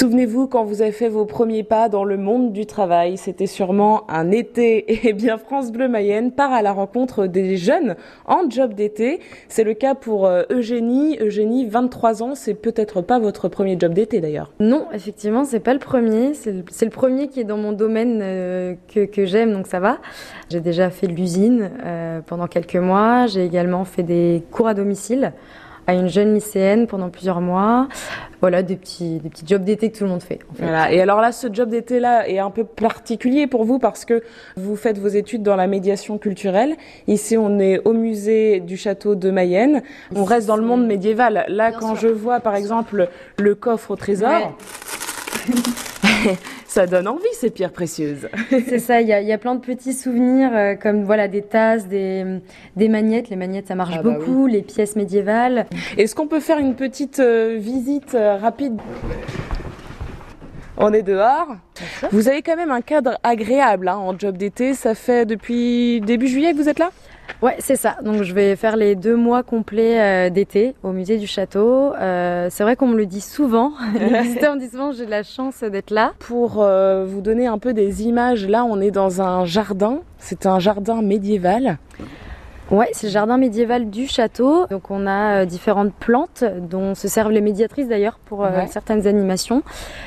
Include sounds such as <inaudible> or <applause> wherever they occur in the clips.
Souvenez-vous quand vous avez fait vos premiers pas dans le monde du travail, c'était sûrement un été. <laughs> Et bien France Bleu Mayenne part à la rencontre des jeunes en job d'été. C'est le cas pour euh, Eugénie. Eugénie, 23 ans, c'est peut-être pas votre premier job d'été d'ailleurs. Non, effectivement, c'est pas le premier. C'est le, premier qui est dans mon domaine euh, que, j'aime, donc ça va. J'ai déjà fait l'usine euh, pendant quelques mois. J'ai également fait des cours à domicile à une jeune lycéenne pendant plusieurs mois. Voilà, des petits, des petits jobs d'été que tout le monde fait. En fait. Voilà. Et alors là, ce job d'été-là est un peu particulier pour vous parce que vous faites vos études dans la médiation culturelle. Ici, on est au musée du château de Mayenne. On reste dans le monde médiéval. Là, Bien quand sûr. je vois, par exemple, le coffre au trésor. Ouais. <laughs> ça donne envie ces pierres précieuses. <laughs> C'est ça, il y a, y a, plein de petits souvenirs euh, comme voilà des tasses, des, des magnettes. Les magnettes, ça marche ah bah beaucoup. Oui. Les pièces médiévales. Est-ce qu'on peut faire une petite euh, visite euh, rapide? On est dehors. Vous avez quand même un cadre agréable hein, en job d'été. Ça fait depuis début juillet que vous êtes là? Ouais, c'est ça. Donc je vais faire les deux mois complets euh, d'été au musée du château. Euh, c'est vrai qu'on me le dit souvent. <laughs> <laughs> les visiteurs me disent souvent j'ai de la chance d'être là. Pour euh, vous donner un peu des images, là on est dans un jardin. C'est un jardin médiéval. Ouais, c'est le jardin médiéval du château. Donc on a euh, différentes plantes dont se servent les médiatrices d'ailleurs pour euh, ouais. certaines animations.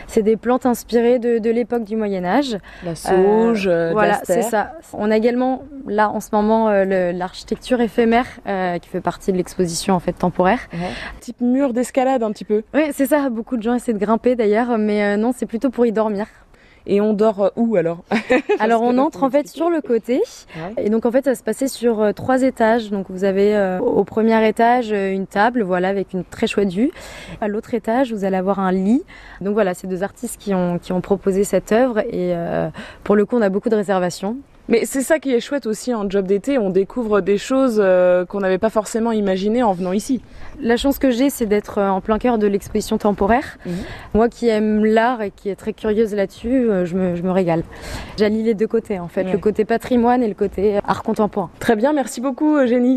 C'est des plantes inspirées de, de l'époque du Moyen Âge. La sauge, euh, voilà, c'est ça. On a également là en ce moment l'architecture éphémère qui fait partie de l'exposition en fait temporaire. Ouais. Type mur d'escalade un petit peu. Oui, c'est ça. Beaucoup de gens essaient de grimper d'ailleurs, mais non, c'est plutôt pour y dormir. Et on dort où alors <laughs> Alors on entre en fait sur le côté. Ouais. Et donc en fait ça se passait sur euh, trois étages. Donc vous avez euh, au premier étage euh, une table, voilà, avec une très chouette vue. À l'autre étage vous allez avoir un lit. Donc voilà, c'est deux artistes qui ont qui ont proposé cette œuvre et euh, pour le coup on a beaucoup de réservations. Mais c'est ça qui est chouette aussi en job d'été, on découvre des choses euh, qu'on n'avait pas forcément imaginées en venant ici. La chance que j'ai, c'est d'être en plein cœur de l'exposition temporaire. Mmh. Moi qui aime l'art et qui est très curieuse là-dessus, euh, je, me, je me régale. J'allie les deux côtés en fait, le côté patrimoine et le côté art contemporain. Très bien, merci beaucoup Eugénie.